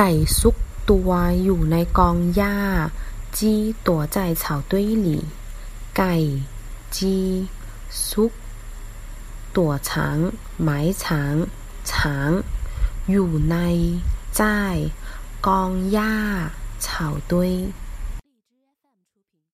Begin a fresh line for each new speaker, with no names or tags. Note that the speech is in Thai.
ไก่ซุกตัวอยู่ในกองหญ้า จีตัวใจเฉาด้วยหลี่ ไก่ จีซุก ตัวช้างหมายช้าง ช้าง อยู่ในใจกองหญ้าเฉาด้วย